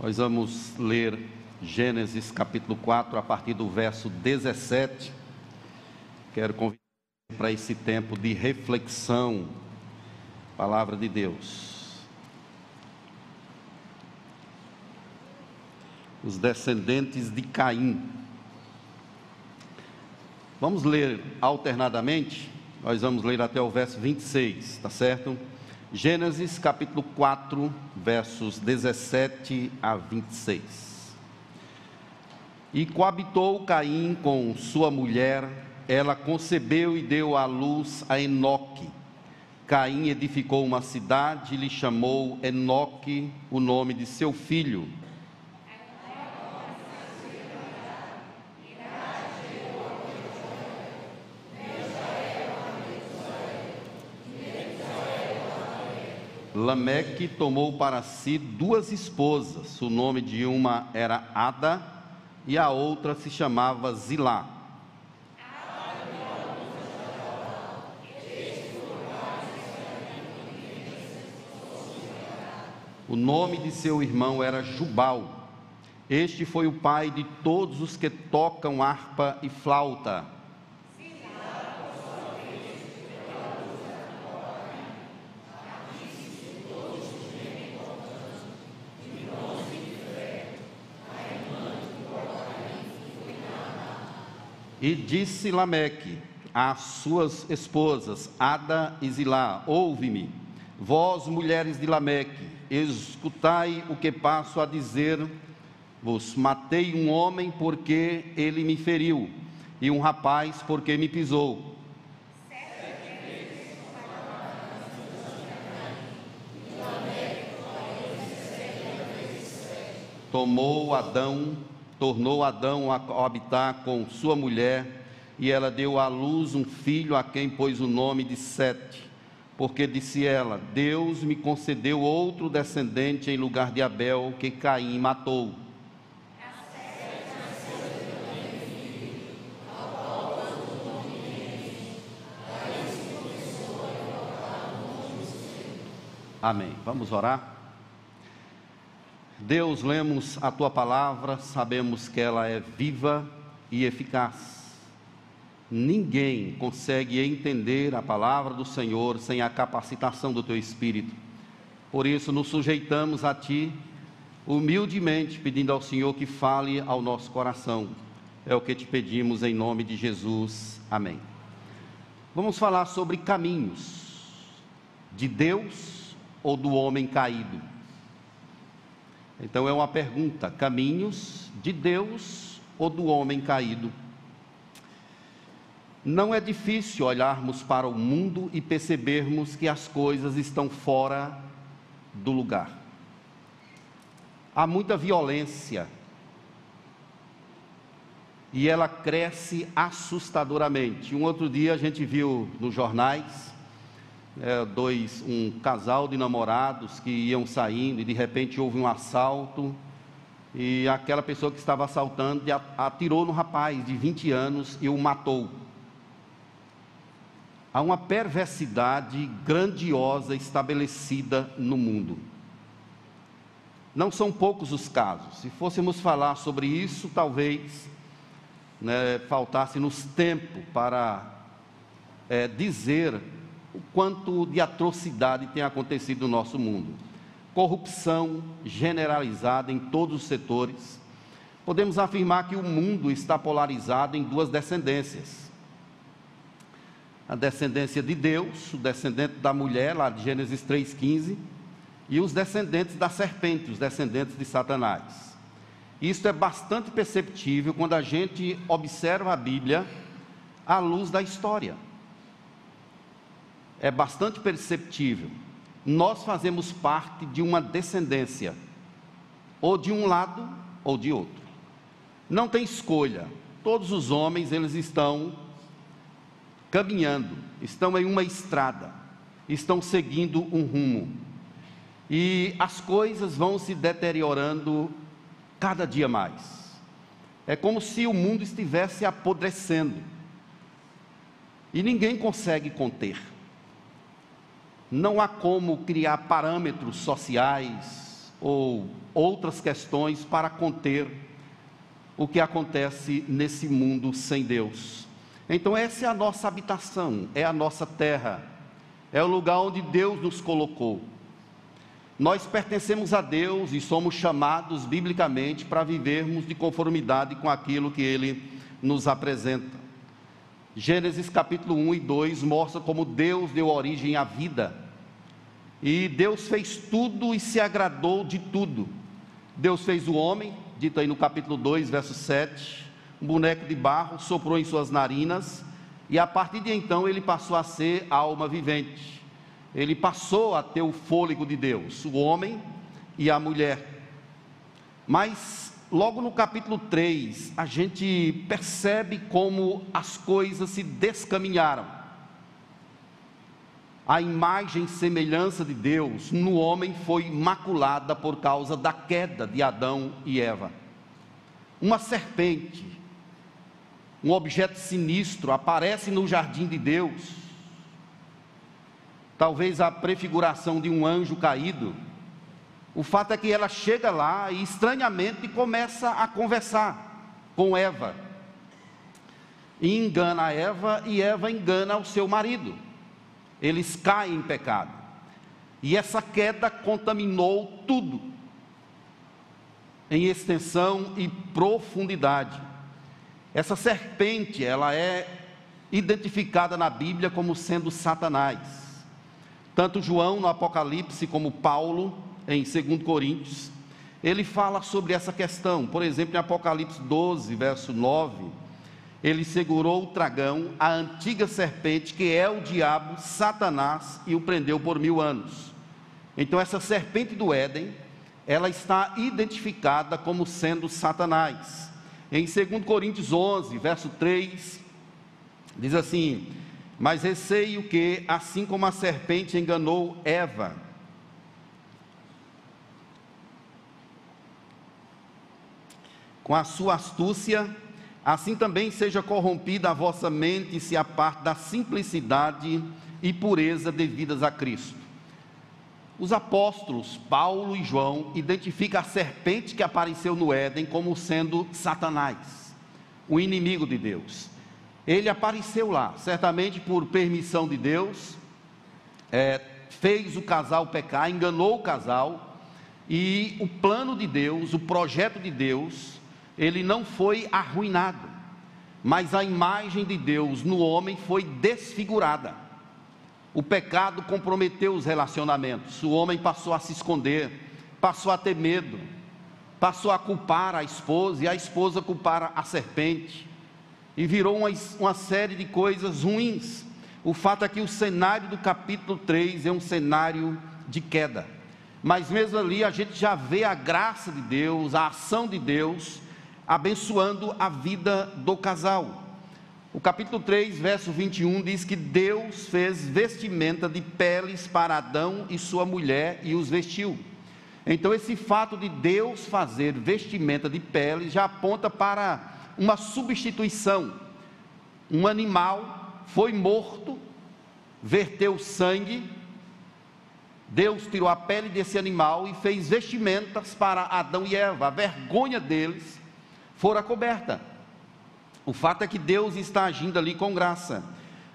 Nós vamos ler Gênesis capítulo 4, a partir do verso 17. Quero convidar para esse tempo de reflexão, palavra de Deus. Os descendentes de Caim. Vamos ler alternadamente, nós vamos ler até o verso 26, tá certo? Gênesis capítulo 4, versos 17 a 26. E coabitou Caim com sua mulher, ela concebeu e deu à luz a Enoque. Caim edificou uma cidade e lhe chamou Enoque, o nome de seu filho. Lameque tomou para si duas esposas. O nome de uma era Ada e a outra se chamava Zilá. O nome de seu irmão era Jubal. Este foi o pai de todos os que tocam harpa e flauta. E disse Lameque às suas esposas, Ada e Zilá: Ouve-me, vós, mulheres de Lameque, escutai o que passo a dizer-vos: Matei um homem porque ele me feriu, e um rapaz porque me pisou. Tomou Adão tornou Adão a habitar com sua mulher, e ela deu à luz um filho a quem pôs o nome de Sete, porque disse ela: Deus me concedeu outro descendente em lugar de Abel, que Caim matou. Amém. Vamos orar? Deus, lemos a tua palavra, sabemos que ela é viva e eficaz. Ninguém consegue entender a palavra do Senhor sem a capacitação do teu espírito. Por isso, nos sujeitamos a ti, humildemente, pedindo ao Senhor que fale ao nosso coração. É o que te pedimos em nome de Jesus. Amém. Vamos falar sobre caminhos de Deus ou do homem caído. Então é uma pergunta: caminhos de Deus ou do homem caído? Não é difícil olharmos para o mundo e percebermos que as coisas estão fora do lugar. Há muita violência e ela cresce assustadoramente. Um outro dia a gente viu nos jornais é, dois, um casal de namorados que iam saindo e de repente houve um assalto e aquela pessoa que estava assaltando atirou no rapaz de 20 anos e o matou. Há uma perversidade grandiosa estabelecida no mundo. Não são poucos os casos. Se fôssemos falar sobre isso, talvez né, faltasse-nos tempo para é, dizer o quanto de atrocidade tem acontecido no nosso mundo. Corrupção generalizada em todos os setores. Podemos afirmar que o mundo está polarizado em duas descendências. A descendência de Deus, o descendente da mulher, lá de Gênesis 3,15, e os descendentes da serpente, os descendentes de Satanás. Isso é bastante perceptível quando a gente observa a Bíblia à luz da história é bastante perceptível. Nós fazemos parte de uma descendência, ou de um lado ou de outro. Não tem escolha. Todos os homens, eles estão caminhando, estão em uma estrada, estão seguindo um rumo. E as coisas vão se deteriorando cada dia mais. É como se o mundo estivesse apodrecendo. E ninguém consegue conter. Não há como criar parâmetros sociais ou outras questões para conter o que acontece nesse mundo sem Deus. Então, essa é a nossa habitação, é a nossa terra, é o lugar onde Deus nos colocou. Nós pertencemos a Deus e somos chamados biblicamente para vivermos de conformidade com aquilo que Ele nos apresenta. Gênesis capítulo 1 e 2 mostra como Deus deu origem à vida. E Deus fez tudo e se agradou de tudo. Deus fez o homem, dito aí no capítulo 2, verso 7, um boneco de barro, soprou em suas narinas, e a partir de então ele passou a ser alma vivente ele passou a ter o fôlego de Deus, o homem e a mulher. Mas logo no capítulo 3, a gente percebe como as coisas se descaminharam. A imagem e semelhança de Deus no homem foi maculada por causa da queda de Adão e Eva. Uma serpente, um objeto sinistro, aparece no jardim de Deus talvez a prefiguração de um anjo caído. O fato é que ela chega lá e estranhamente começa a conversar com Eva. E engana Eva e Eva engana o seu marido. Eles caem em pecado. E essa queda contaminou tudo, em extensão e profundidade. Essa serpente, ela é identificada na Bíblia como sendo Satanás. Tanto João no Apocalipse como Paulo em 2 Coríntios, ele fala sobre essa questão. Por exemplo, em Apocalipse 12, verso 9, ele segurou o dragão, a antiga serpente, que é o diabo, Satanás, e o prendeu por mil anos. Então, essa serpente do Éden, ela está identificada como sendo Satanás. Em 2 Coríntios 11, verso 3, diz assim: mas receio que, assim como a serpente enganou Eva, com a sua astúcia, assim também seja corrompida a vossa mente e se aparte da simplicidade e pureza devidas a Cristo. Os apóstolos Paulo e João identificam a serpente que apareceu no Éden como sendo Satanás, o inimigo de Deus ele apareceu lá, certamente por permissão de Deus, é, fez o casal pecar, enganou o casal, e o plano de Deus, o projeto de Deus, ele não foi arruinado, mas a imagem de Deus no homem foi desfigurada. O pecado comprometeu os relacionamentos, o homem passou a se esconder, passou a ter medo, passou a culpar a esposa e a esposa culpar a serpente e virou uma, uma série de coisas ruins. O fato é que o cenário do capítulo 3 é um cenário de queda. Mas mesmo ali a gente já vê a graça de Deus, a ação de Deus, abençoando a vida do casal. O capítulo 3, verso 21 diz que Deus fez vestimenta de peles para Adão e sua mulher e os vestiu. Então, esse fato de Deus fazer vestimenta de peles já aponta para uma substituição. Um animal foi morto, verteu sangue, Deus tirou a pele desse animal e fez vestimentas para Adão e Eva. A vergonha deles fora coberta. O fato é que Deus está agindo ali com graça.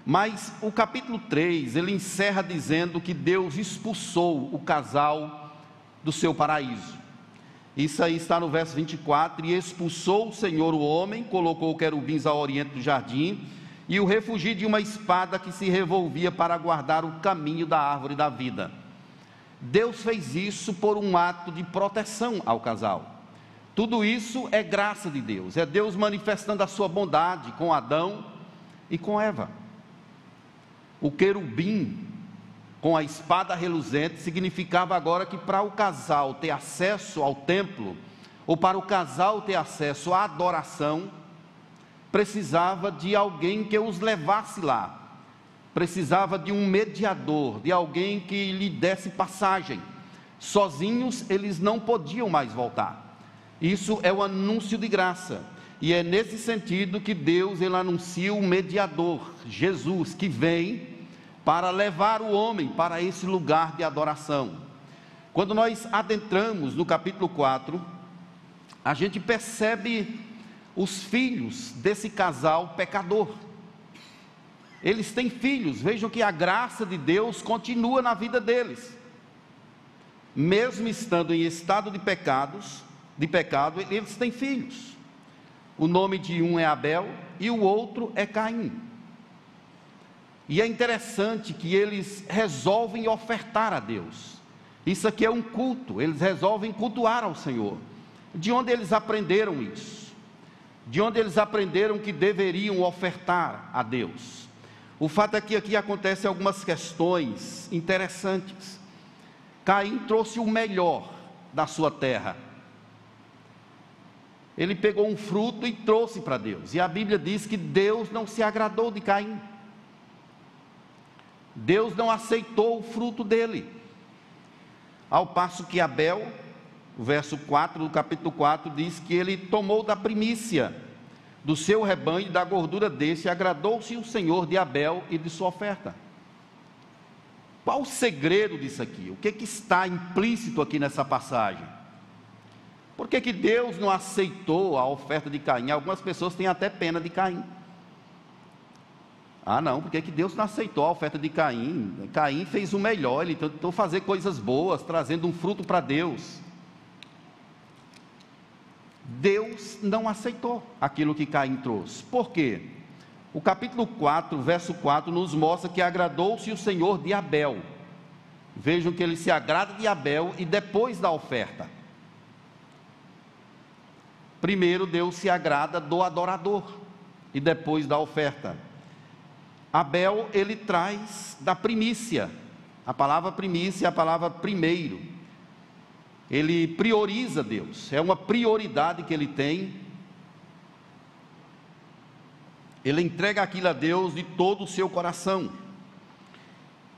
Mas o capítulo 3, ele encerra dizendo que Deus expulsou o casal do seu paraíso. Isso aí está no verso 24: E expulsou o Senhor o homem, colocou querubins ao oriente do jardim, e o refugiu de uma espada que se revolvia para guardar o caminho da árvore da vida. Deus fez isso por um ato de proteção ao casal. Tudo isso é graça de Deus, é Deus manifestando a sua bondade com Adão e com Eva. O querubim com a espada reluzente significava agora que para o casal ter acesso ao templo, ou para o casal ter acesso à adoração, precisava de alguém que os levasse lá, precisava de um mediador, de alguém que lhe desse passagem. Sozinhos eles não podiam mais voltar. Isso é o anúncio de graça. E é nesse sentido que Deus ele anuncia o mediador, Jesus, que vem para levar o homem para esse lugar de adoração. Quando nós adentramos no capítulo 4, a gente percebe os filhos desse casal pecador. Eles têm filhos, vejam que a graça de Deus continua na vida deles. Mesmo estando em estado de pecados, de pecado, eles têm filhos. O nome de um é Abel e o outro é Caim. E é interessante que eles resolvem ofertar a Deus. Isso aqui é um culto, eles resolvem cultuar ao Senhor. De onde eles aprenderam isso? De onde eles aprenderam que deveriam ofertar a Deus? O fato é que aqui acontecem algumas questões interessantes. Caim trouxe o melhor da sua terra. Ele pegou um fruto e trouxe para Deus. E a Bíblia diz que Deus não se agradou de Caim. Deus não aceitou o fruto dele. Ao passo que Abel, o verso 4 do capítulo 4 diz que ele tomou da primícia do seu rebanho e da gordura desse, agradou-se o Senhor de Abel e de sua oferta. Qual o segredo disso aqui? O que, que está implícito aqui nessa passagem? Por que, que Deus não aceitou a oferta de Caim? Algumas pessoas têm até pena de Caim. Ah, não, porque que Deus não aceitou a oferta de Caim? Caim fez o melhor, ele tentou fazer coisas boas, trazendo um fruto para Deus. Deus não aceitou aquilo que Caim trouxe. Por quê? O capítulo 4, verso 4, nos mostra que agradou-se o Senhor de Abel. Vejam que ele se agrada de Abel e depois da oferta. Primeiro Deus se agrada do adorador e depois da oferta. Abel, ele traz da primícia. A palavra primícia é a palavra primeiro. Ele prioriza Deus, é uma prioridade que ele tem. Ele entrega aquilo a Deus de todo o seu coração.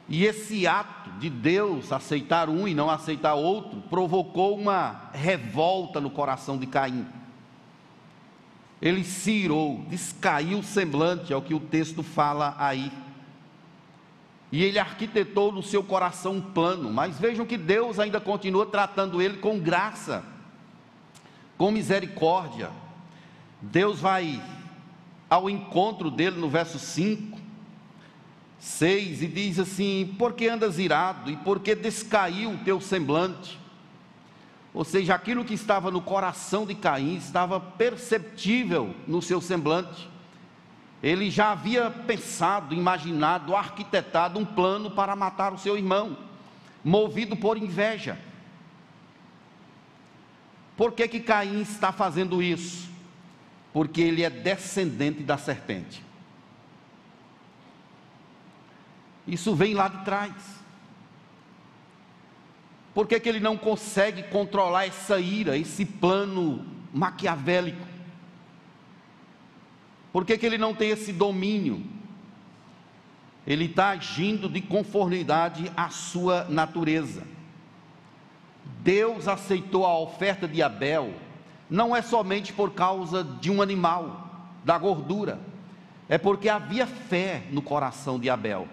E esse ato de Deus aceitar um e não aceitar outro provocou uma revolta no coração de Caim ele se irou, descaiu o semblante, é o que o texto fala aí. E ele arquitetou no seu coração um plano, mas vejam que Deus ainda continua tratando ele com graça, com misericórdia. Deus vai ao encontro dele no verso 5, 6 e diz assim: Por que andas irado e por que descaiu o teu semblante? Ou seja, aquilo que estava no coração de Caim estava perceptível no seu semblante. Ele já havia pensado, imaginado, arquitetado um plano para matar o seu irmão, movido por inveja. Por que, que Caim está fazendo isso? Porque ele é descendente da serpente. Isso vem lá de trás. Por que, que ele não consegue controlar essa ira, esse plano maquiavélico? Por que, que ele não tem esse domínio? Ele está agindo de conformidade à sua natureza. Deus aceitou a oferta de Abel, não é somente por causa de um animal, da gordura, é porque havia fé no coração de Abel.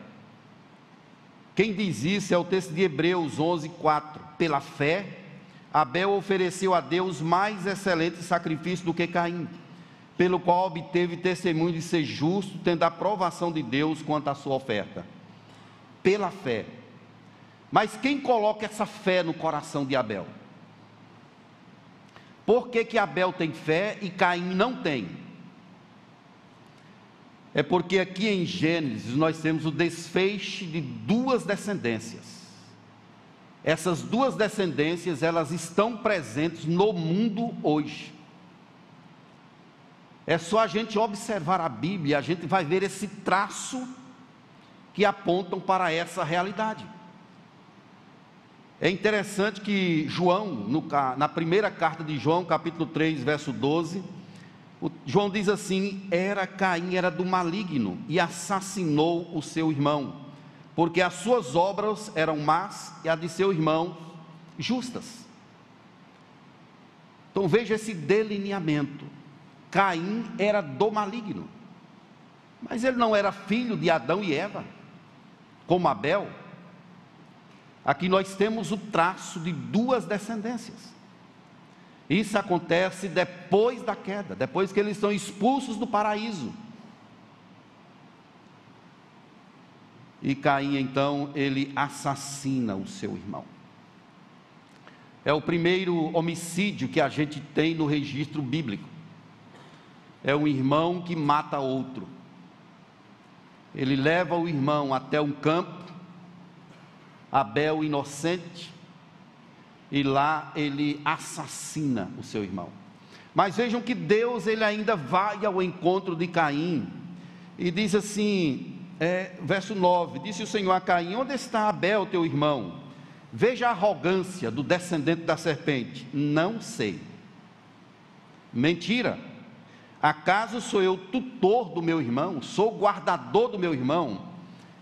Quem diz isso é o texto de Hebreus 11, 4. Pela fé, Abel ofereceu a Deus mais excelente sacrifício do que Caim, pelo qual obteve testemunho de ser justo, tendo a aprovação de Deus quanto à sua oferta. Pela fé. Mas quem coloca essa fé no coração de Abel? Por que, que Abel tem fé e Caim não tem? É porque aqui em Gênesis nós temos o desfecho de duas descendências. Essas duas descendências, elas estão presentes no mundo hoje. É só a gente observar a Bíblia, a gente vai ver esse traço que apontam para essa realidade. É interessante que João, no, na primeira carta de João, capítulo 3, verso 12, João diz assim: era Caim, era do maligno e assassinou o seu irmão, porque as suas obras eram más e a de seu irmão justas. Então veja esse delineamento. Caim era do maligno, mas ele não era filho de Adão e Eva, como Abel. Aqui nós temos o traço de duas descendências. Isso acontece depois da queda, depois que eles são expulsos do paraíso. E Caim, então, ele assassina o seu irmão. É o primeiro homicídio que a gente tem no registro bíblico. É um irmão que mata outro. Ele leva o irmão até um campo, Abel inocente, e lá ele assassina o seu irmão. Mas vejam que Deus ele ainda vai ao encontro de Caim e diz assim: é, verso 9: Disse o Senhor a Caim: Onde está Abel, teu irmão? Veja a arrogância do descendente da serpente. Não sei. Mentira. Acaso sou eu tutor do meu irmão? Sou guardador do meu irmão?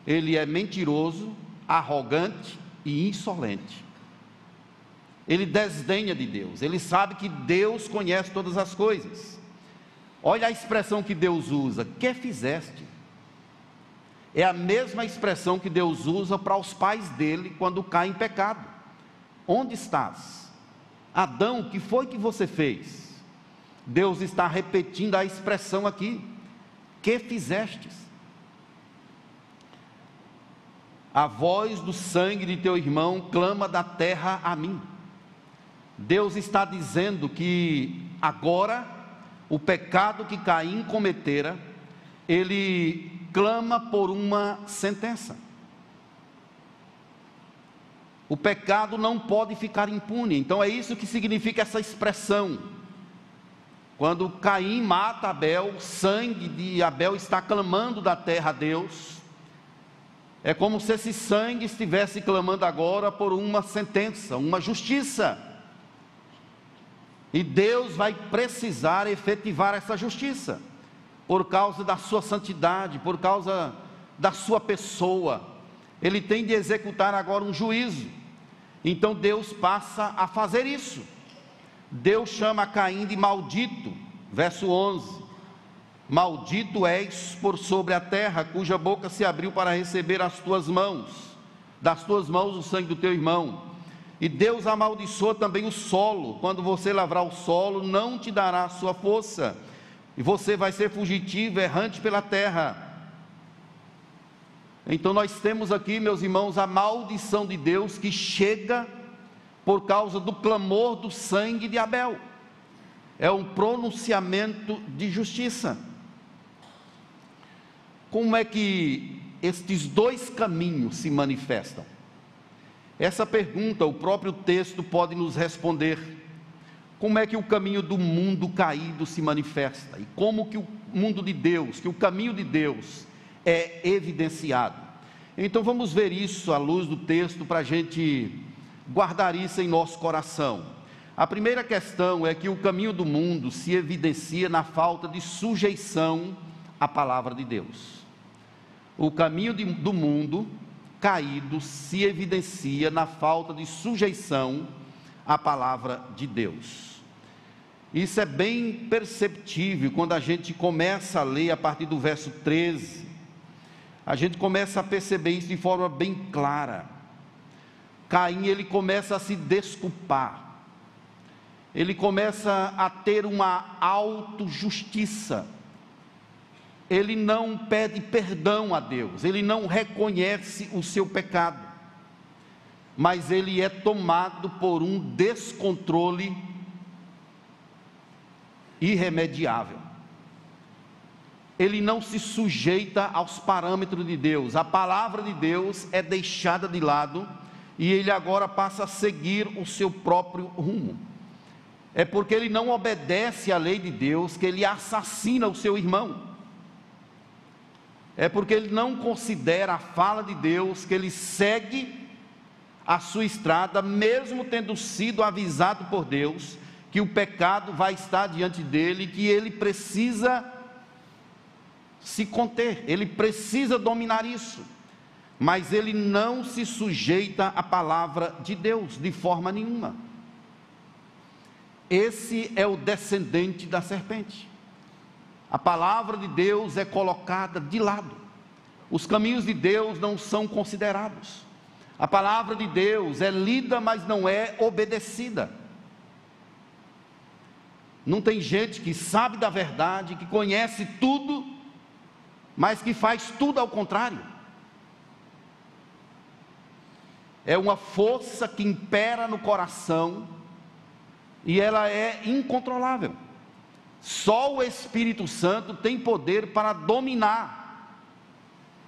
Ele é mentiroso, arrogante e insolente. Ele desdenha de Deus. Ele sabe que Deus conhece todas as coisas. Olha a expressão que Deus usa: Que fizeste? É a mesma expressão que Deus usa para os pais dele quando caem em pecado. Onde estás? Adão, o que foi que você fez? Deus está repetindo a expressão aqui. Que fizestes? A voz do sangue de teu irmão clama da terra a mim. Deus está dizendo que agora o pecado que Caim cometera, ele clama por uma sentença. O pecado não pode ficar impune. Então é isso que significa essa expressão. Quando Caim mata Abel, o sangue de Abel está clamando da terra a Deus. É como se esse sangue estivesse clamando agora por uma sentença, uma justiça. E Deus vai precisar efetivar essa justiça por causa da sua santidade, por causa da sua pessoa. Ele tem de executar agora um juízo. Então Deus passa a fazer isso. Deus chama Caim de maldito, verso 11. Maldito és por sobre a terra, cuja boca se abriu para receber as tuas mãos, das tuas mãos o sangue do teu irmão. E Deus amaldiçoa também o solo, quando você lavrar o solo, não te dará sua força e você vai ser fugitivo, errante pela terra. Então nós temos aqui, meus irmãos, a maldição de Deus que chega por causa do clamor do sangue de Abel. É um pronunciamento de justiça. Como é que estes dois caminhos se manifestam? Essa pergunta o próprio texto pode nos responder como é que o caminho do mundo caído se manifesta e como que o mundo de Deus, que o caminho de Deus é evidenciado. Então vamos ver isso à luz do texto para a gente guardar isso em nosso coração. A primeira questão é que o caminho do mundo se evidencia na falta de sujeição à palavra de Deus. O caminho de, do mundo caído se evidencia na falta de sujeição à palavra de Deus. Isso é bem perceptível quando a gente começa a ler a partir do verso 13. A gente começa a perceber isso de forma bem clara. Caim ele começa a se desculpar. Ele começa a ter uma autojustiça. Ele não pede perdão a Deus, ele não reconhece o seu pecado. Mas ele é tomado por um descontrole irremediável. Ele não se sujeita aos parâmetros de Deus. A palavra de Deus é deixada de lado e ele agora passa a seguir o seu próprio rumo. É porque ele não obedece à lei de Deus que ele assassina o seu irmão. É porque ele não considera a fala de Deus que ele segue a sua estrada, mesmo tendo sido avisado por Deus que o pecado vai estar diante dele, que ele precisa se conter, ele precisa dominar isso. Mas ele não se sujeita à palavra de Deus de forma nenhuma. Esse é o descendente da serpente. A palavra de Deus é colocada de lado. Os caminhos de Deus não são considerados. A palavra de Deus é lida, mas não é obedecida. Não tem gente que sabe da verdade, que conhece tudo, mas que faz tudo ao contrário. É uma força que impera no coração e ela é incontrolável. Só o Espírito Santo tem poder para dominar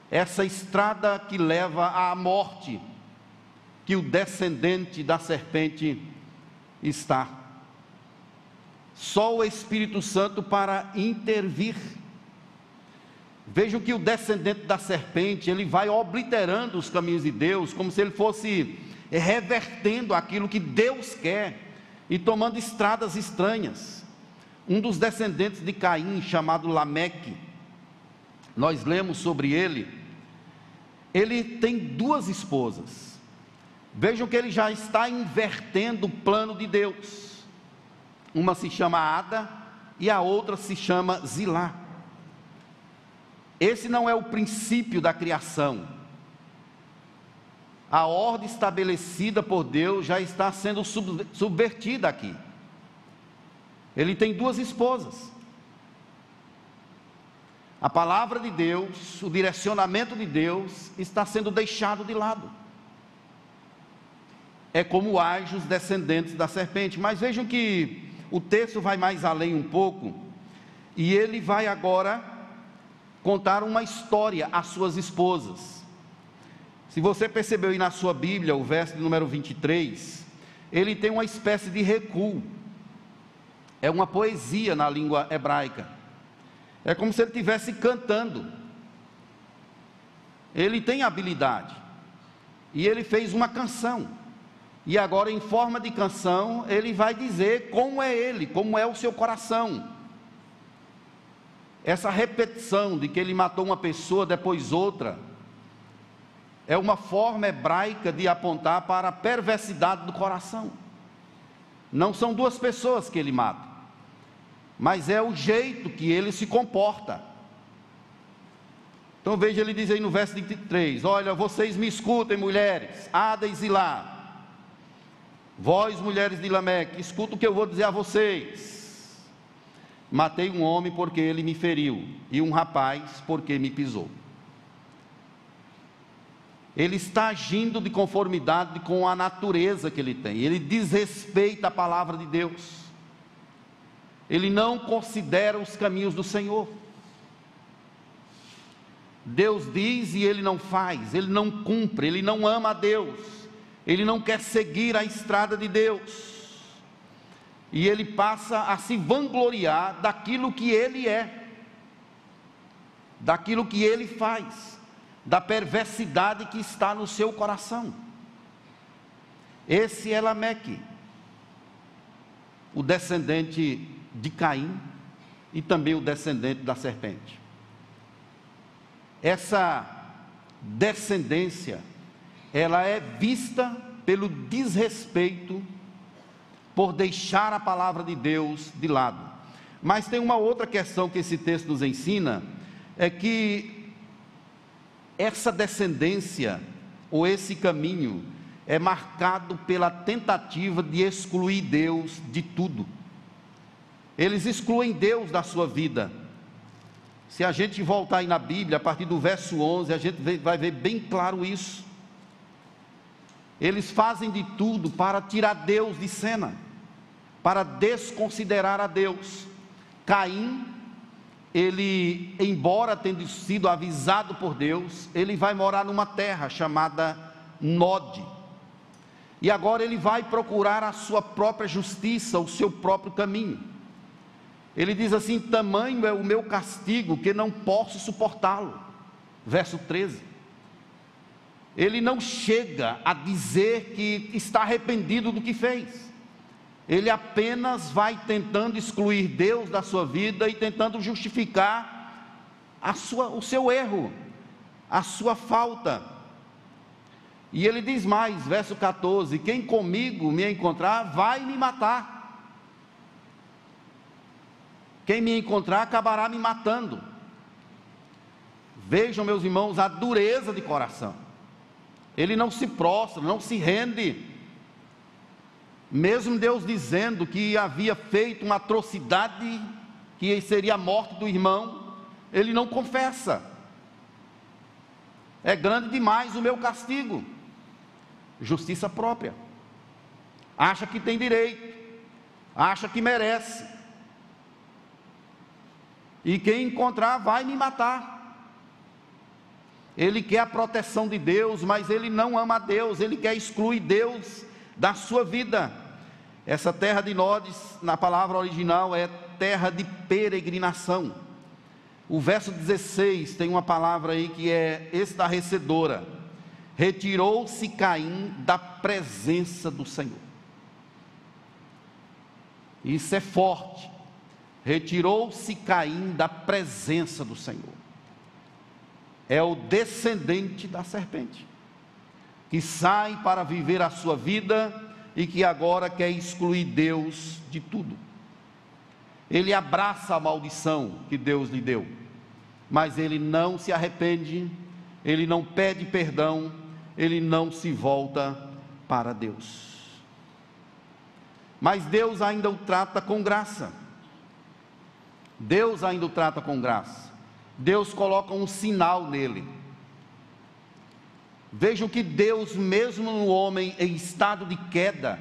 essa estrada que leva à morte que o descendente da serpente está. Só o Espírito Santo para intervir. Vejam que o descendente da serpente, ele vai obliterando os caminhos de Deus, como se ele fosse revertendo aquilo que Deus quer e tomando estradas estranhas. Um dos descendentes de Caim, chamado Lameque, nós lemos sobre ele, ele tem duas esposas. Vejam que ele já está invertendo o plano de Deus. Uma se chama Ada e a outra se chama Zilá. Esse não é o princípio da criação. A ordem estabelecida por Deus já está sendo subvertida aqui. Ele tem duas esposas. A palavra de Deus, o direcionamento de Deus está sendo deixado de lado é como agem os descendentes da serpente. Mas vejam que o texto vai mais além um pouco, e ele vai agora contar uma história às suas esposas. Se você percebeu aí na sua Bíblia, o verso número 23, ele tem uma espécie de recuo. É uma poesia na língua hebraica. É como se ele estivesse cantando. Ele tem habilidade. E ele fez uma canção. E agora, em forma de canção, ele vai dizer como é ele, como é o seu coração. Essa repetição de que ele matou uma pessoa, depois outra, é uma forma hebraica de apontar para a perversidade do coração. Não são duas pessoas que ele mata, mas é o jeito que ele se comporta. Então veja, ele diz aí no verso 23: Olha, vocês me escutem, mulheres, Ada e Zilá Vós, mulheres de Lameque, escuta o que eu vou dizer a vocês. Matei um homem porque ele me feriu, e um rapaz porque me pisou. Ele está agindo de conformidade com a natureza que ele tem, ele desrespeita a palavra de Deus, ele não considera os caminhos do Senhor. Deus diz e ele não faz, ele não cumpre, ele não ama a Deus ele não quer seguir a estrada de Deus, e ele passa a se vangloriar daquilo que ele é, daquilo que ele faz, da perversidade que está no seu coração. Esse é Lameque, o descendente de Caim e também o descendente da serpente. Essa descendência ela é vista pelo desrespeito, por deixar a palavra de Deus de lado. Mas tem uma outra questão que esse texto nos ensina, é que essa descendência, ou esse caminho, é marcado pela tentativa de excluir Deus de tudo. Eles excluem Deus da sua vida. Se a gente voltar aí na Bíblia, a partir do verso 11, a gente vai ver bem claro isso. Eles fazem de tudo para tirar Deus de cena, para desconsiderar a Deus. Caim, ele, embora tendo sido avisado por Deus, ele vai morar numa terra chamada Nod. E agora ele vai procurar a sua própria justiça, o seu próprio caminho. Ele diz assim: Tamanho é o meu castigo que não posso suportá-lo. Verso 13 ele não chega a dizer que está arrependido do que fez. Ele apenas vai tentando excluir Deus da sua vida e tentando justificar sua, o seu erro, a sua falta. E ele diz mais, verso 14: Quem comigo me encontrar, vai me matar. Quem me encontrar acabará me matando. Vejam, meus irmãos, a dureza de coração ele não se prostra, não se rende. Mesmo Deus dizendo que havia feito uma atrocidade, que seria a morte do irmão, ele não confessa. É grande demais o meu castigo. Justiça própria. Acha que tem direito, acha que merece. E quem encontrar vai me matar. Ele quer a proteção de Deus, mas ele não ama Deus, ele quer excluir Deus da sua vida. Essa terra de Nodes, na palavra original, é terra de peregrinação. O verso 16 tem uma palavra aí que é estarrecedora. Retirou-se Caim da presença do Senhor. Isso é forte. Retirou-se Caim da presença do Senhor é o descendente da serpente, que sai para viver a sua vida e que agora quer excluir Deus de tudo. Ele abraça a maldição que Deus lhe deu, mas ele não se arrepende, ele não pede perdão, ele não se volta para Deus. Mas Deus ainda o trata com graça. Deus ainda o trata com graça. Deus coloca um sinal nele. Vejam que Deus, mesmo no homem em estado de queda,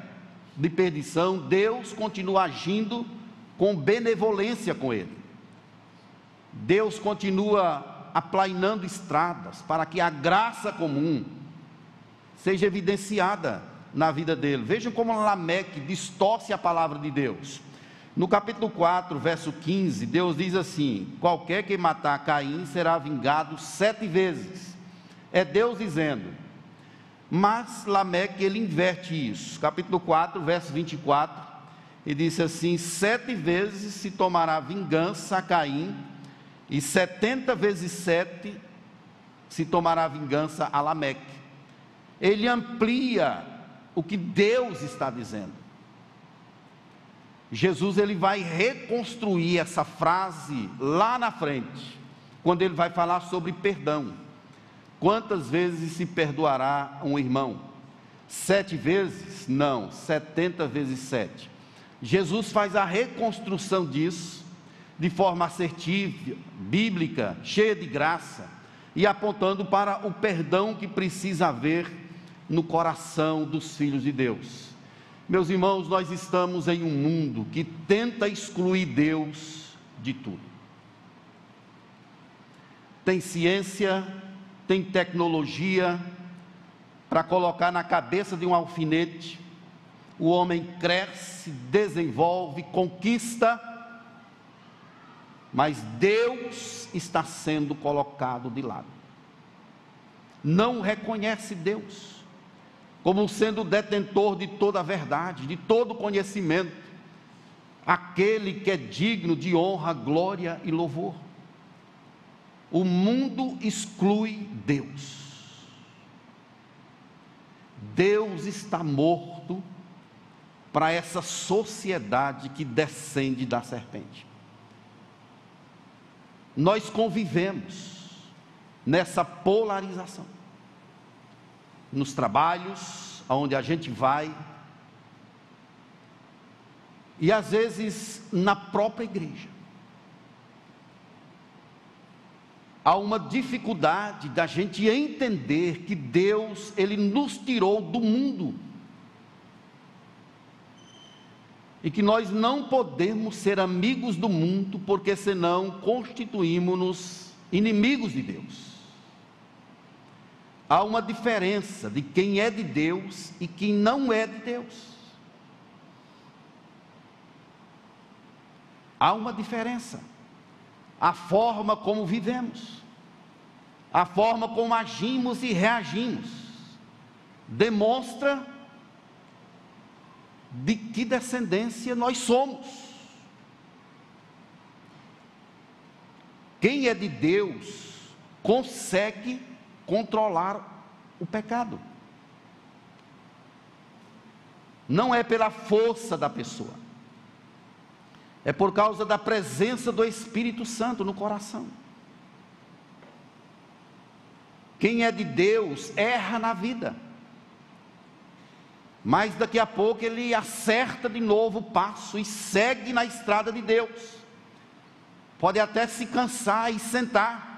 de perdição, Deus continua agindo com benevolência com ele. Deus continua aplainando estradas para que a graça comum seja evidenciada na vida dele. Vejam como Lameque distorce a palavra de Deus. No capítulo 4, verso 15, Deus diz assim: Qualquer que matar Caim será vingado sete vezes. É Deus dizendo. Mas Lameque ele inverte isso. Capítulo 4, verso 24, ele disse assim: Sete vezes se tomará vingança a Caim, e setenta vezes sete se tomará vingança a Lameque. Ele amplia o que Deus está dizendo. Jesus ele vai reconstruir essa frase lá na frente, quando ele vai falar sobre perdão. Quantas vezes se perdoará um irmão? Sete vezes? Não, setenta vezes sete. Jesus faz a reconstrução disso de forma assertiva, bíblica, cheia de graça e apontando para o perdão que precisa haver no coração dos filhos de Deus. Meus irmãos, nós estamos em um mundo que tenta excluir Deus de tudo. Tem ciência, tem tecnologia para colocar na cabeça de um alfinete. O homem cresce, desenvolve, conquista, mas Deus está sendo colocado de lado. Não reconhece Deus como sendo detentor de toda a verdade, de todo conhecimento, aquele que é digno de honra, glória e louvor. O mundo exclui Deus. Deus está morto para essa sociedade que descende da serpente. Nós convivemos nessa polarização nos trabalhos, aonde a gente vai, e às vezes na própria igreja. Há uma dificuldade da gente entender que Deus, Ele nos tirou do mundo. E que nós não podemos ser amigos do mundo, porque senão constituímos-nos inimigos de Deus há uma diferença de quem é de Deus e quem não é de Deus. Há uma diferença. A forma como vivemos, a forma como agimos e reagimos, demonstra de que descendência nós somos. Quem é de Deus consegue controlar o pecado. Não é pela força da pessoa, é por causa da presença do Espírito Santo no coração. Quem é de Deus erra na vida. Mas daqui a pouco ele acerta de novo o passo e segue na estrada de Deus. Pode até se cansar e sentar,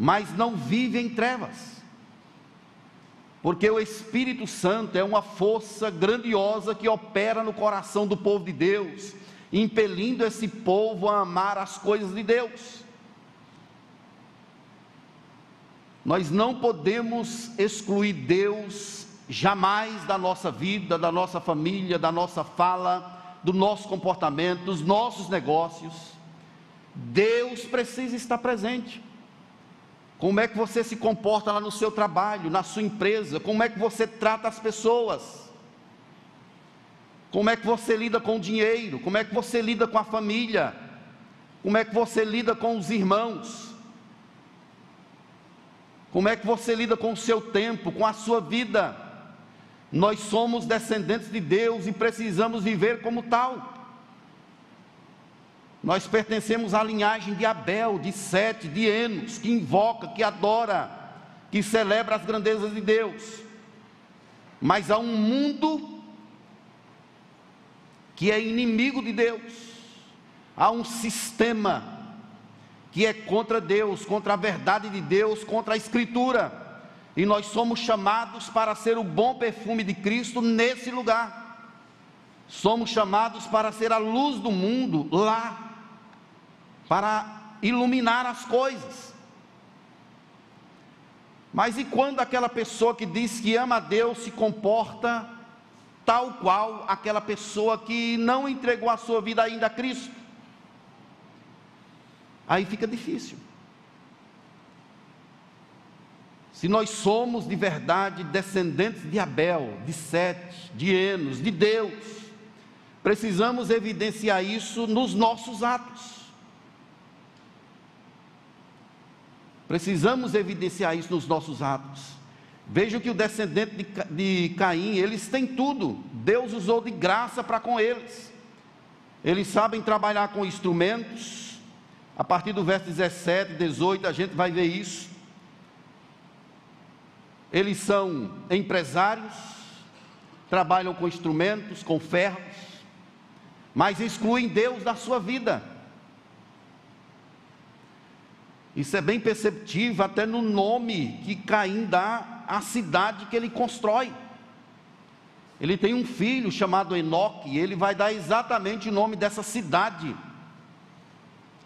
mas não vive em trevas. Porque o Espírito Santo é uma força grandiosa que opera no coração do povo de Deus, impelindo esse povo a amar as coisas de Deus. Nós não podemos excluir Deus jamais da nossa vida, da nossa família, da nossa fala, do nosso comportamento, dos nossos negócios. Deus precisa estar presente. Como é que você se comporta lá no seu trabalho, na sua empresa? Como é que você trata as pessoas? Como é que você lida com o dinheiro? Como é que você lida com a família? Como é que você lida com os irmãos? Como é que você lida com o seu tempo, com a sua vida? Nós somos descendentes de Deus e precisamos viver como tal. Nós pertencemos à linhagem de Abel, de Sete, de Enos, que invoca, que adora, que celebra as grandezas de Deus. Mas há um mundo que é inimigo de Deus, há um sistema que é contra Deus, contra a verdade de Deus, contra a Escritura. E nós somos chamados para ser o bom perfume de Cristo nesse lugar. Somos chamados para ser a luz do mundo lá, para iluminar as coisas. Mas e quando aquela pessoa que diz que ama a Deus se comporta tal qual aquela pessoa que não entregou a sua vida ainda a Cristo? aí fica difícil. Se nós somos de verdade descendentes de Abel, de Sete, de Enos, de Deus, precisamos evidenciar isso nos nossos atos. Precisamos evidenciar isso nos nossos atos. Veja que o descendente de, de Caim, eles têm tudo. Deus usou de graça para com eles. Eles sabem trabalhar com instrumentos, a partir do verso 17, 18, a gente vai ver isso. Eles são empresários, trabalham com instrumentos, com ferros, mas excluem Deus da sua vida. Isso é bem perceptível até no nome que Caim dá à cidade que ele constrói. Ele tem um filho chamado Enoque, e ele vai dar exatamente o nome dessa cidade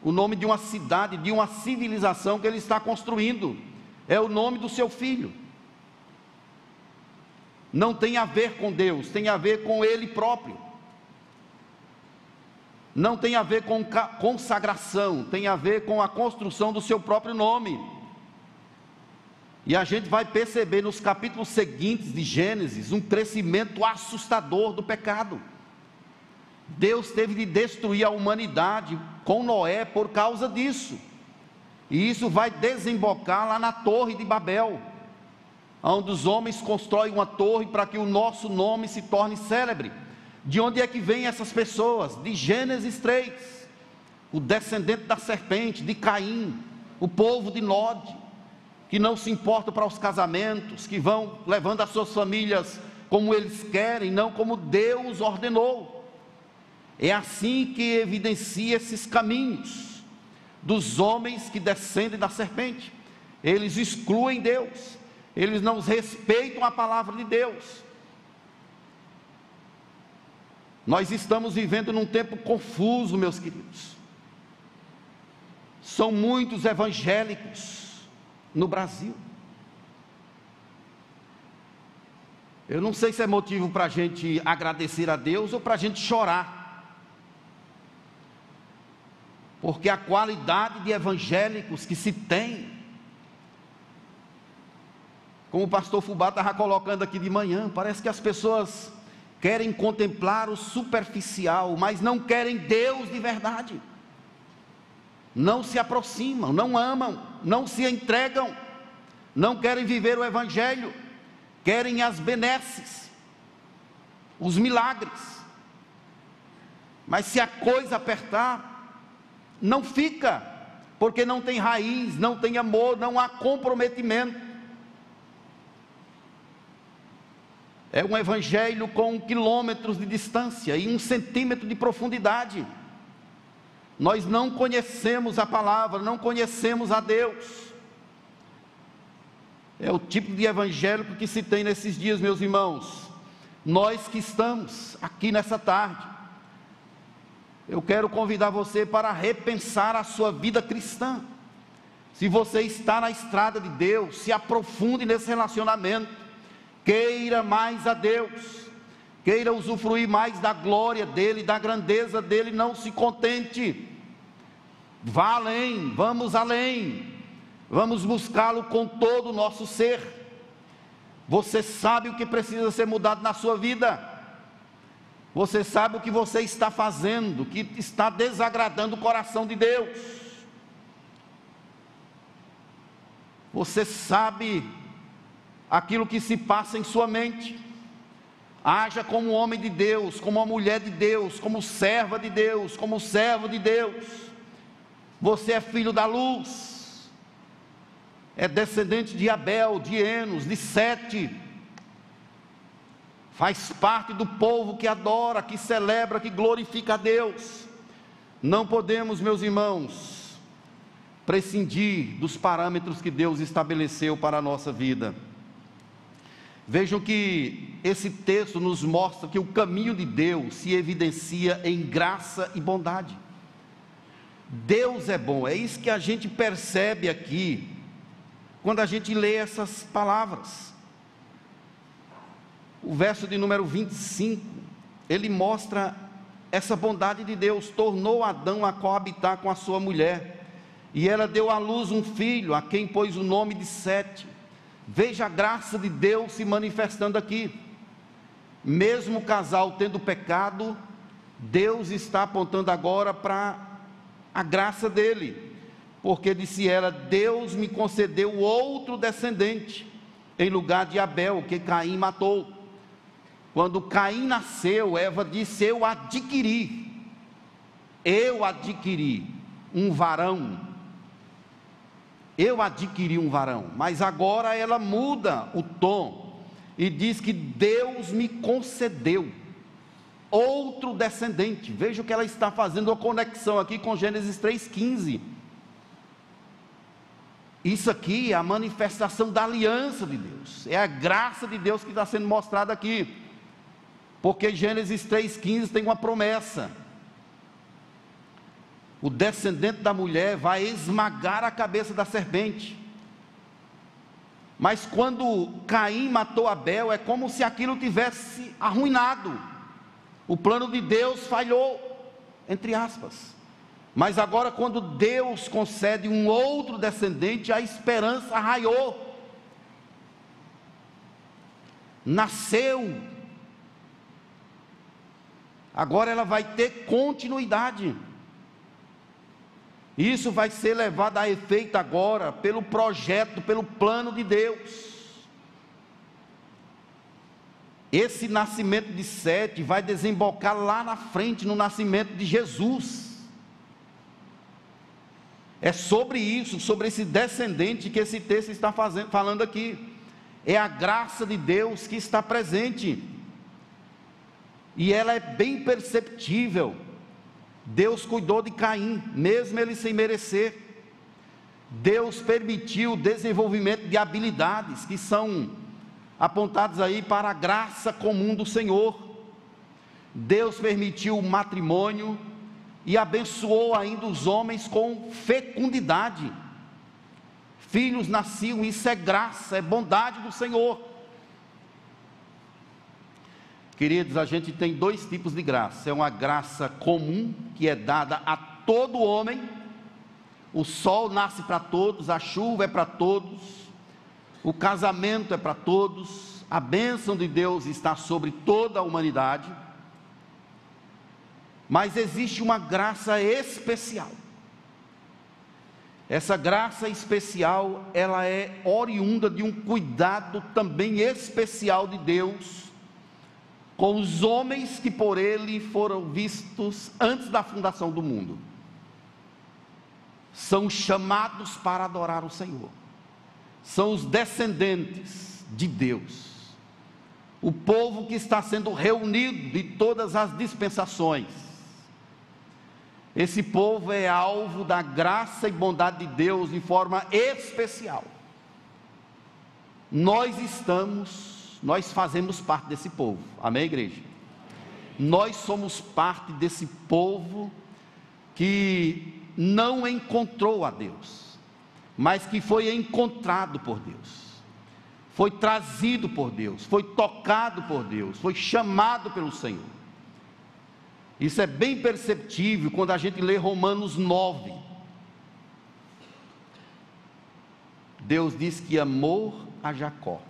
o nome de uma cidade, de uma civilização que ele está construindo. É o nome do seu filho. Não tem a ver com Deus, tem a ver com ele próprio. Não tem a ver com consagração, tem a ver com a construção do seu próprio nome. E a gente vai perceber nos capítulos seguintes de Gênesis um crescimento assustador do pecado. Deus teve de destruir a humanidade com Noé por causa disso. E isso vai desembocar lá na Torre de Babel, onde os homens constroem uma torre para que o nosso nome se torne célebre. De onde é que vêm essas pessoas? De Gênesis 3, o descendente da serpente, de Caim, o povo de Nod, que não se importa para os casamentos, que vão levando as suas famílias como eles querem, não como Deus ordenou. É assim que evidencia esses caminhos dos homens que descendem da serpente. Eles excluem Deus, eles não respeitam a palavra de Deus. Nós estamos vivendo num tempo confuso, meus queridos. São muitos evangélicos no Brasil. Eu não sei se é motivo para a gente agradecer a Deus ou para a gente chorar. porque a qualidade de evangélicos que se tem, como o pastor Fubá estava colocando aqui de manhã, parece que as pessoas querem contemplar o superficial, mas não querem Deus de verdade. Não se aproximam, não amam, não se entregam, não querem viver o Evangelho, querem as benesses, os milagres. Mas se a coisa apertar, não fica, porque não tem raiz, não tem amor, não há comprometimento. É um evangelho com quilômetros de distância e um centímetro de profundidade. Nós não conhecemos a palavra, não conhecemos a Deus. É o tipo de evangélico que se tem nesses dias, meus irmãos. Nós que estamos aqui nessa tarde, eu quero convidar você para repensar a sua vida cristã. Se você está na estrada de Deus, se aprofunde nesse relacionamento, queira mais a Deus, queira usufruir mais da glória dEle, da grandeza dEle, não se contente, vá além, vamos além, vamos buscá-lo com todo o nosso ser. Você sabe o que precisa ser mudado na sua vida. Você sabe o que você está fazendo, que está desagradando o coração de Deus. Você sabe aquilo que se passa em sua mente. Haja como homem de Deus, como uma mulher de Deus, como serva de Deus, como servo de Deus. Você é filho da luz, é descendente de Abel, de Enos, de Sete faz parte do povo que adora, que celebra, que glorifica a Deus. Não podemos, meus irmãos, prescindir dos parâmetros que Deus estabeleceu para a nossa vida. Vejam que esse texto nos mostra que o caminho de Deus se evidencia em graça e bondade. Deus é bom, é isso que a gente percebe aqui, quando a gente lê essas palavras o verso de número 25, ele mostra essa bondade de Deus, tornou Adão a coabitar com a sua mulher, e ela deu à luz um filho, a quem pôs o nome de Sete. Veja a graça de Deus se manifestando aqui. Mesmo o casal tendo pecado, Deus está apontando agora para a graça dele, porque disse ela: Deus me concedeu outro descendente, em lugar de Abel, que Caim matou. Quando Caim nasceu, Eva disse: Eu adquiri, eu adquiri um varão. Eu adquiri um varão, mas agora ela muda o tom e diz que Deus me concedeu outro descendente. Veja o que ela está fazendo a conexão aqui com Gênesis 3,15. Isso aqui é a manifestação da aliança de Deus, é a graça de Deus que está sendo mostrada aqui. Porque Gênesis 3,15 tem uma promessa: o descendente da mulher vai esmagar a cabeça da serpente. Mas quando Caim matou Abel, é como se aquilo tivesse arruinado. O plano de Deus falhou, entre aspas. Mas agora, quando Deus concede um outro descendente, a esperança raiou. Nasceu agora ela vai ter continuidade. Isso vai ser levado a efeito agora pelo projeto, pelo plano de Deus. Esse nascimento de Sete vai desembocar lá na frente no nascimento de Jesus. É sobre isso, sobre esse descendente que esse texto está fazendo, falando aqui. É a graça de Deus que está presente e ela é bem perceptível. Deus cuidou de Caim, mesmo ele sem merecer. Deus permitiu o desenvolvimento de habilidades que são apontadas aí para a graça comum do Senhor. Deus permitiu o matrimônio e abençoou ainda os homens com fecundidade. Filhos nasciam, isso é graça, é bondade do Senhor. Queridos, a gente tem dois tipos de graça: é uma graça comum, que é dada a todo homem, o sol nasce para todos, a chuva é para todos, o casamento é para todos, a bênção de Deus está sobre toda a humanidade. Mas existe uma graça especial. Essa graça especial, ela é oriunda de um cuidado também especial de Deus com os homens que por ele foram vistos antes da fundação do mundo. são chamados para adorar o Senhor. São os descendentes de Deus. O povo que está sendo reunido de todas as dispensações. Esse povo é alvo da graça e bondade de Deus de forma especial. Nós estamos, nós fazemos parte desse povo. Amém, igreja? Nós somos parte desse povo que não encontrou a Deus, mas que foi encontrado por Deus, foi trazido por Deus, foi tocado por Deus, foi chamado pelo Senhor. Isso é bem perceptível quando a gente lê Romanos 9. Deus diz que amou a Jacó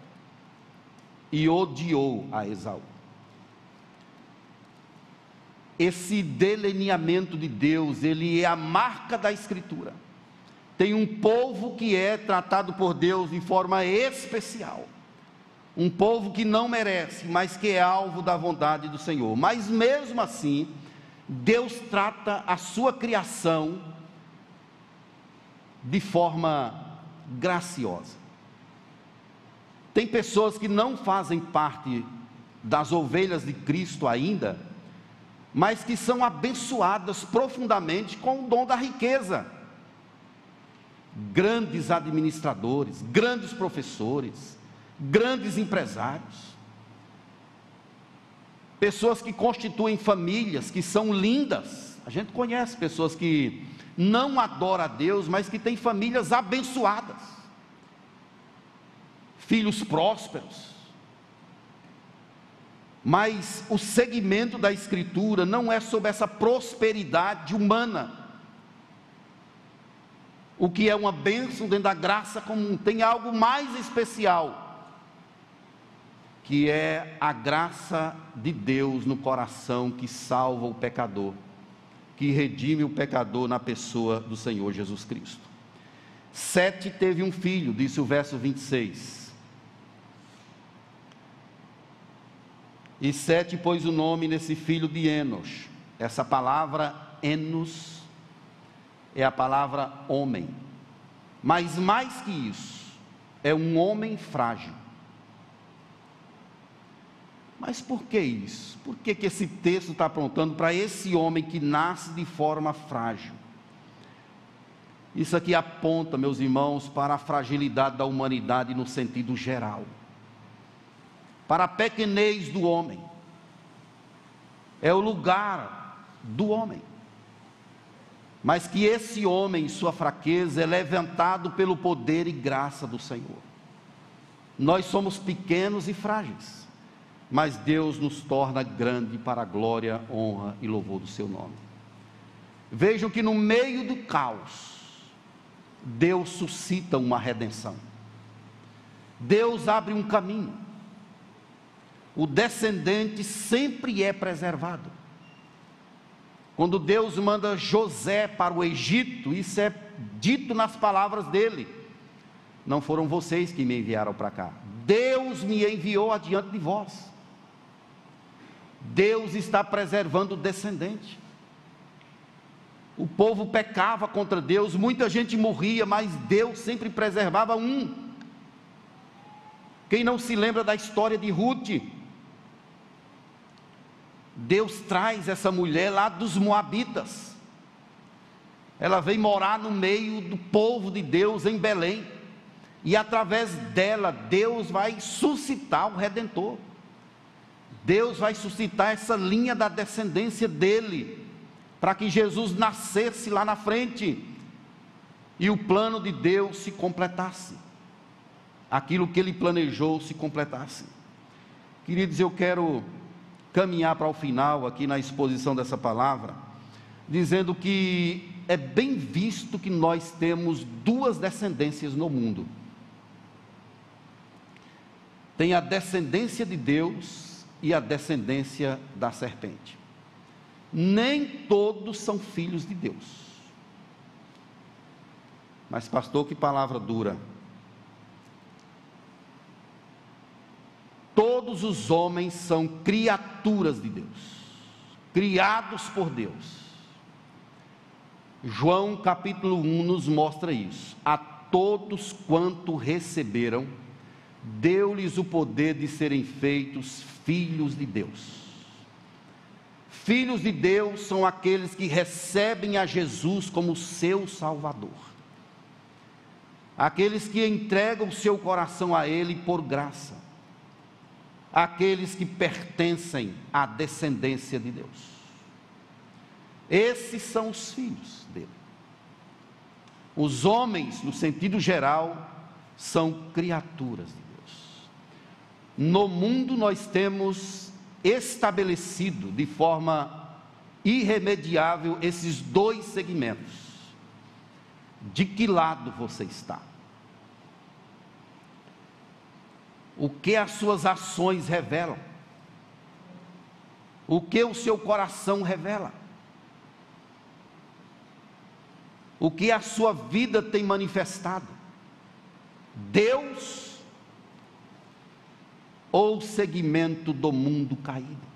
e odiou a Esaú esse delineamento de Deus, ele é a marca da Escritura. Tem um povo que é tratado por Deus de forma especial. Um povo que não merece, mas que é alvo da vontade do Senhor. Mas mesmo assim, Deus trata a sua criação de forma graciosa. Tem pessoas que não fazem parte das ovelhas de Cristo ainda, mas que são abençoadas profundamente com o dom da riqueza. Grandes administradores, grandes professores, grandes empresários, pessoas que constituem famílias que são lindas. A gente conhece pessoas que não adoram a Deus, mas que têm famílias abençoadas, filhos prósperos, mas o segmento da Escritura não é sobre essa prosperidade humana. O que é uma bênção dentro da graça comum, tem algo mais especial, que é a graça de Deus no coração que salva o pecador, que redime o pecador na pessoa do Senhor Jesus Cristo. Sete teve um filho, disse o verso 26. E Sete pôs o nome nesse filho de Enos. Essa palavra Enos é a palavra homem. Mas mais que isso, é um homem frágil. Mas por que isso? Por que, que esse texto está apontando para esse homem que nasce de forma frágil? Isso aqui aponta, meus irmãos, para a fragilidade da humanidade no sentido geral para a pequenez do homem. É o lugar do homem. Mas que esse homem, sua fraqueza, é levantado pelo poder e graça do Senhor. Nós somos pequenos e frágeis, mas Deus nos torna grande para a glória, honra e louvor do seu nome. Vejam que no meio do caos, Deus suscita uma redenção. Deus abre um caminho o descendente sempre é preservado. Quando Deus manda José para o Egito, isso é dito nas palavras dele: Não foram vocês que me enviaram para cá, Deus me enviou adiante de vós. Deus está preservando o descendente. O povo pecava contra Deus, muita gente morria, mas Deus sempre preservava um. Quem não se lembra da história de Ruth? Deus traz essa mulher lá dos Moabitas. Ela vem morar no meio do povo de Deus em Belém. E através dela, Deus vai suscitar o redentor. Deus vai suscitar essa linha da descendência dele, para que Jesus nascesse lá na frente e o plano de Deus se completasse. Aquilo que ele planejou se completasse. Queridos, eu quero caminhar para o final aqui na exposição dessa palavra, dizendo que é bem visto que nós temos duas descendências no mundo. Tem a descendência de Deus e a descendência da serpente. Nem todos são filhos de Deus. Mas, pastor, que palavra dura. Todos os homens são criaturas de Deus, criados por Deus. João capítulo 1 nos mostra isso. A todos quanto receberam, deu-lhes o poder de serem feitos filhos de Deus. Filhos de Deus são aqueles que recebem a Jesus como seu Salvador, aqueles que entregam seu coração a Ele por graça, aqueles que pertencem à descendência de Deus. Esses são os filhos dele. Os homens, no sentido geral, são criaturas de Deus. No mundo nós temos estabelecido de forma irremediável esses dois segmentos. De que lado você está? O que as suas ações revelam? O que o seu coração revela? O que a sua vida tem manifestado? Deus ou segmento do mundo caído?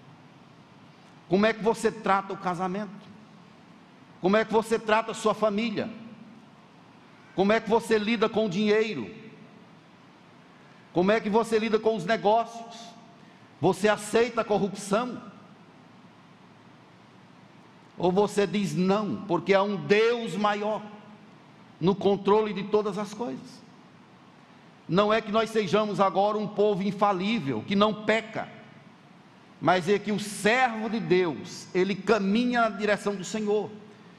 Como é que você trata o casamento? Como é que você trata a sua família? Como é que você lida com o dinheiro? Como é que você lida com os negócios? Você aceita a corrupção? Ou você diz não, porque há um Deus maior no controle de todas as coisas? Não é que nós sejamos agora um povo infalível, que não peca, mas é que o servo de Deus, ele caminha na direção do Senhor,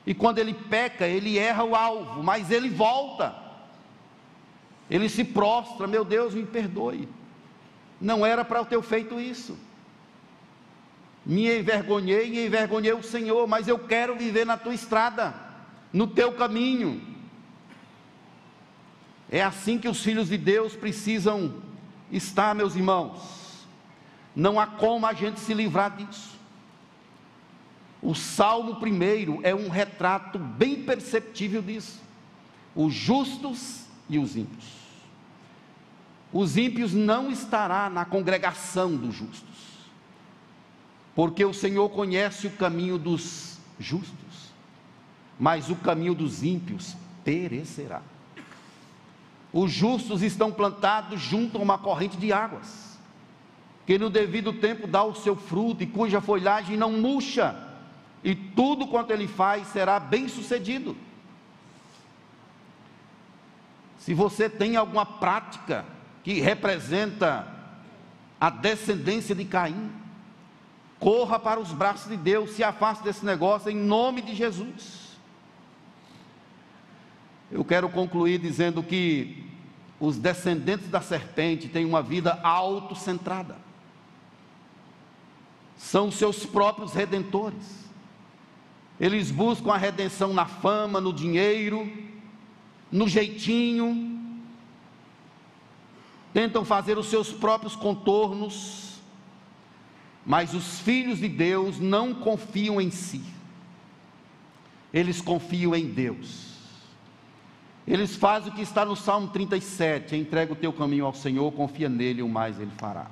e quando ele peca, ele erra o alvo, mas ele volta, ele se prostra, meu Deus, me perdoe, não era para eu ter feito isso, me envergonhei e envergonhei o Senhor, mas eu quero viver na tua estrada, no teu caminho, é assim que os filhos de Deus precisam estar, meus irmãos. Não há como a gente se livrar disso. O Salmo primeiro é um retrato bem perceptível disso. Os justos e os ímpios. Os ímpios não estará na congregação dos justos. Porque o Senhor conhece o caminho dos justos, mas o caminho dos ímpios perecerá. Os justos estão plantados junto a uma corrente de águas, que no devido tempo dá o seu fruto e cuja folhagem não murcha, e tudo quanto ele faz será bem sucedido. Se você tem alguma prática que representa a descendência de Caim, corra para os braços de Deus, se afaste desse negócio em nome de Jesus. Eu quero concluir dizendo que os descendentes da serpente têm uma vida autocentrada. São seus próprios redentores. Eles buscam a redenção na fama, no dinheiro, no jeitinho. Tentam fazer os seus próprios contornos. Mas os filhos de Deus não confiam em si. Eles confiam em Deus. Eles fazem o que está no Salmo 37: entrega o teu caminho ao Senhor, confia nele, o mais ele fará.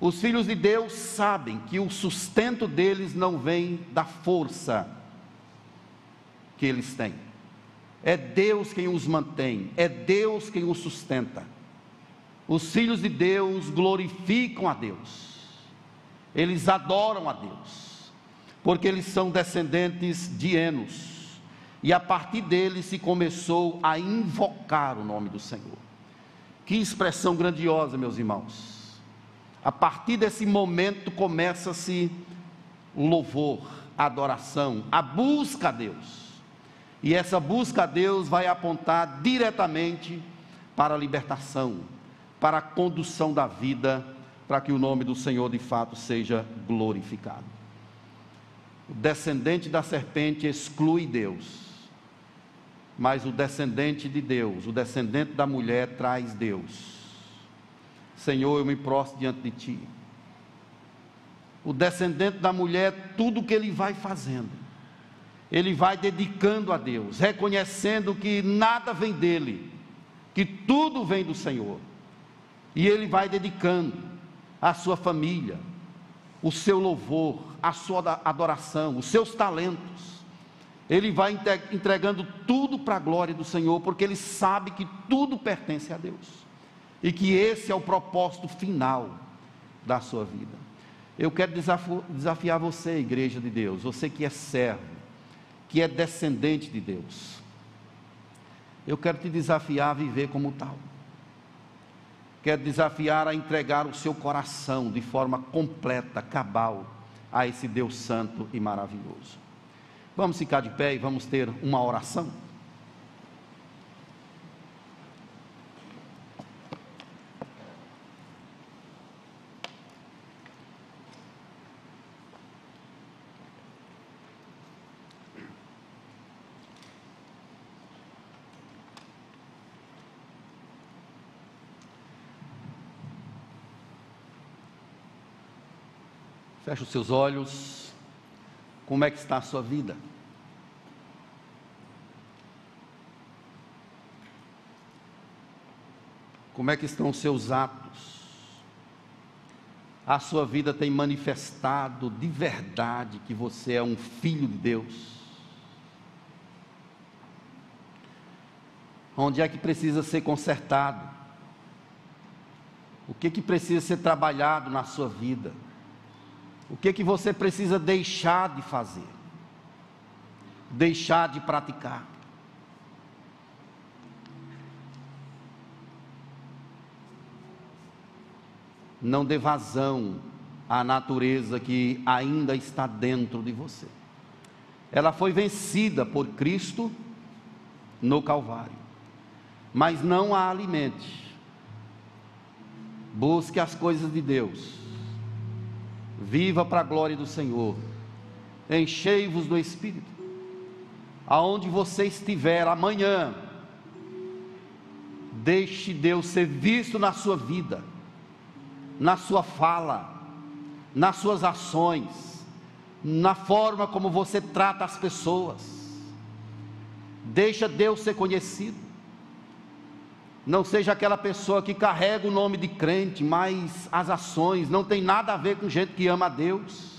Os filhos de Deus sabem que o sustento deles não vem da força que eles têm. É Deus quem os mantém, é Deus quem os sustenta. Os filhos de Deus glorificam a Deus, eles adoram a Deus, porque eles são descendentes de Enos e a partir dele se começou a invocar o nome do Senhor. Que expressão grandiosa, meus irmãos. A partir desse momento começa-se o louvor, a adoração, a busca a Deus. E essa busca a Deus vai apontar diretamente para a libertação, para a condução da vida, para que o nome do Senhor de fato seja glorificado. O descendente da serpente exclui Deus mas o descendente de Deus, o descendente da mulher, traz Deus. Senhor, eu me prostro diante de Ti. O descendente da mulher, tudo que ele vai fazendo, ele vai dedicando a Deus, reconhecendo que nada vem dele, que tudo vem do Senhor. E ele vai dedicando a sua família, o seu louvor, a sua adoração, os seus talentos ele vai entregando tudo para a glória do Senhor, porque ele sabe que tudo pertence a Deus e que esse é o propósito final da sua vida. Eu quero desafiar você, igreja de Deus, você que é servo, que é descendente de Deus. Eu quero te desafiar a viver como tal. Quero desafiar a entregar o seu coração de forma completa, cabal, a esse Deus santo e maravilhoso. Vamos ficar de pé e vamos ter uma oração? Feche os seus olhos. Como é que está a sua vida? Como é que estão os seus atos? A sua vida tem manifestado de verdade que você é um filho de Deus? Onde é que precisa ser consertado? O que que precisa ser trabalhado na sua vida? O que que você precisa deixar de fazer? Deixar de praticar? Não dê vazão à natureza que ainda está dentro de você. Ela foi vencida por Cristo no Calvário. Mas não a alimente. Busque as coisas de Deus Viva para a glória do Senhor. Enchei-vos do Espírito. Aonde você estiver amanhã, deixe Deus ser visto na sua vida, na sua fala, nas suas ações, na forma como você trata as pessoas. Deixa Deus ser conhecido. Não seja aquela pessoa que carrega o nome de crente, mas as ações não tem nada a ver com gente que ama a Deus.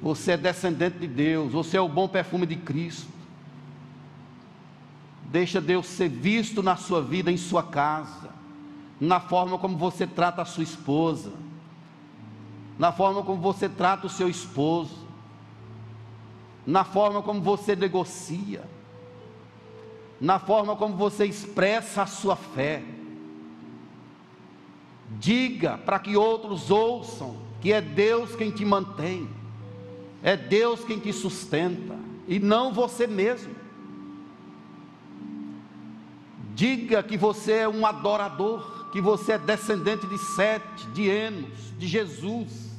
Você é descendente de Deus, você é o bom perfume de Cristo. Deixa Deus ser visto na sua vida, em sua casa, na forma como você trata a sua esposa, na forma como você trata o seu esposo, na forma como você negocia na forma como você expressa a sua fé. Diga para que outros ouçam que é Deus quem te mantém, é Deus quem te sustenta, e não você mesmo. Diga que você é um adorador, que você é descendente de Sete, de Enos, de Jesus,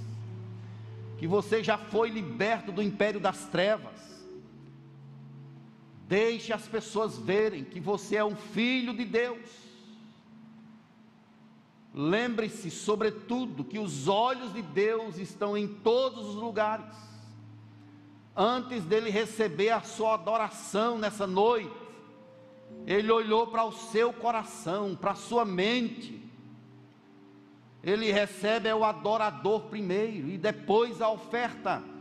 que você já foi liberto do império das trevas Deixe as pessoas verem que você é um filho de Deus. Lembre-se, sobretudo, que os olhos de Deus estão em todos os lugares. Antes dele receber a sua adoração nessa noite, ele olhou para o seu coração, para a sua mente. Ele recebe o adorador primeiro e depois a oferta.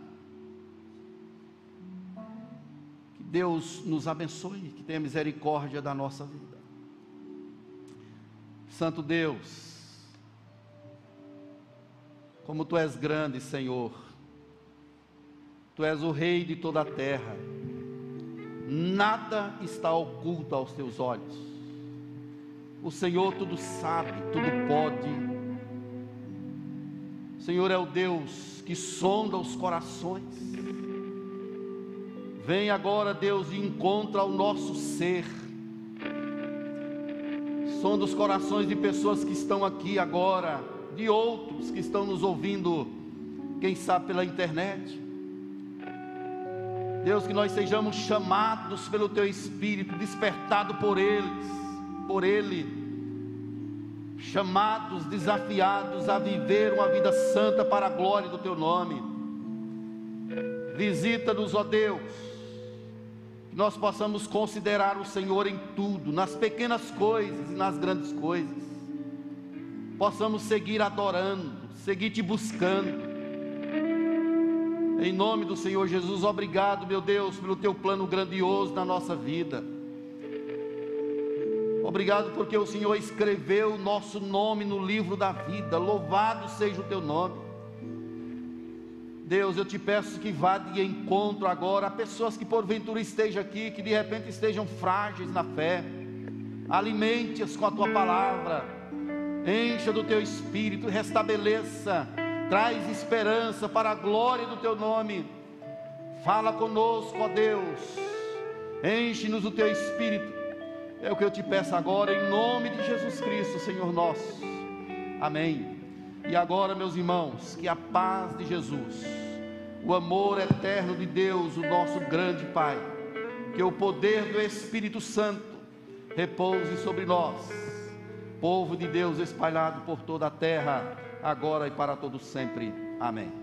Deus nos abençoe, que tenha misericórdia da nossa vida. Santo Deus, como tu és grande, Senhor, tu és o Rei de toda a terra, nada está oculto aos teus olhos. O Senhor tudo sabe, tudo pode. O Senhor é o Deus que sonda os corações. Vem agora, Deus, e encontra o nosso ser. Som dos corações de pessoas que estão aqui agora, de outros que estão nos ouvindo, quem sabe pela internet. Deus, que nós sejamos chamados pelo Teu Espírito, despertados por eles, por Ele, chamados, desafiados a viver uma vida santa para a glória do Teu nome. Visita-nos, ó Deus nós possamos considerar o Senhor em tudo, nas pequenas coisas e nas grandes coisas, possamos seguir adorando, seguir te buscando. Em nome do Senhor Jesus, obrigado, meu Deus, pelo teu plano grandioso na nossa vida. Obrigado porque o Senhor escreveu o nosso nome no livro da vida. Louvado seja o teu nome. Deus, eu te peço que vá de encontro agora a pessoas que porventura estejam aqui, que de repente estejam frágeis na fé. Alimente-as com a tua palavra. Encha do teu espírito, restabeleça, traz esperança para a glória do teu nome. Fala conosco, ó Deus. Enche-nos do teu espírito. É o que eu te peço agora, em nome de Jesus Cristo, Senhor nosso. Amém. E agora, meus irmãos, que a paz de Jesus, o amor eterno de Deus, o nosso grande Pai, que o poder do Espírito Santo repouse sobre nós, povo de Deus espalhado por toda a terra, agora e para todo sempre. Amém.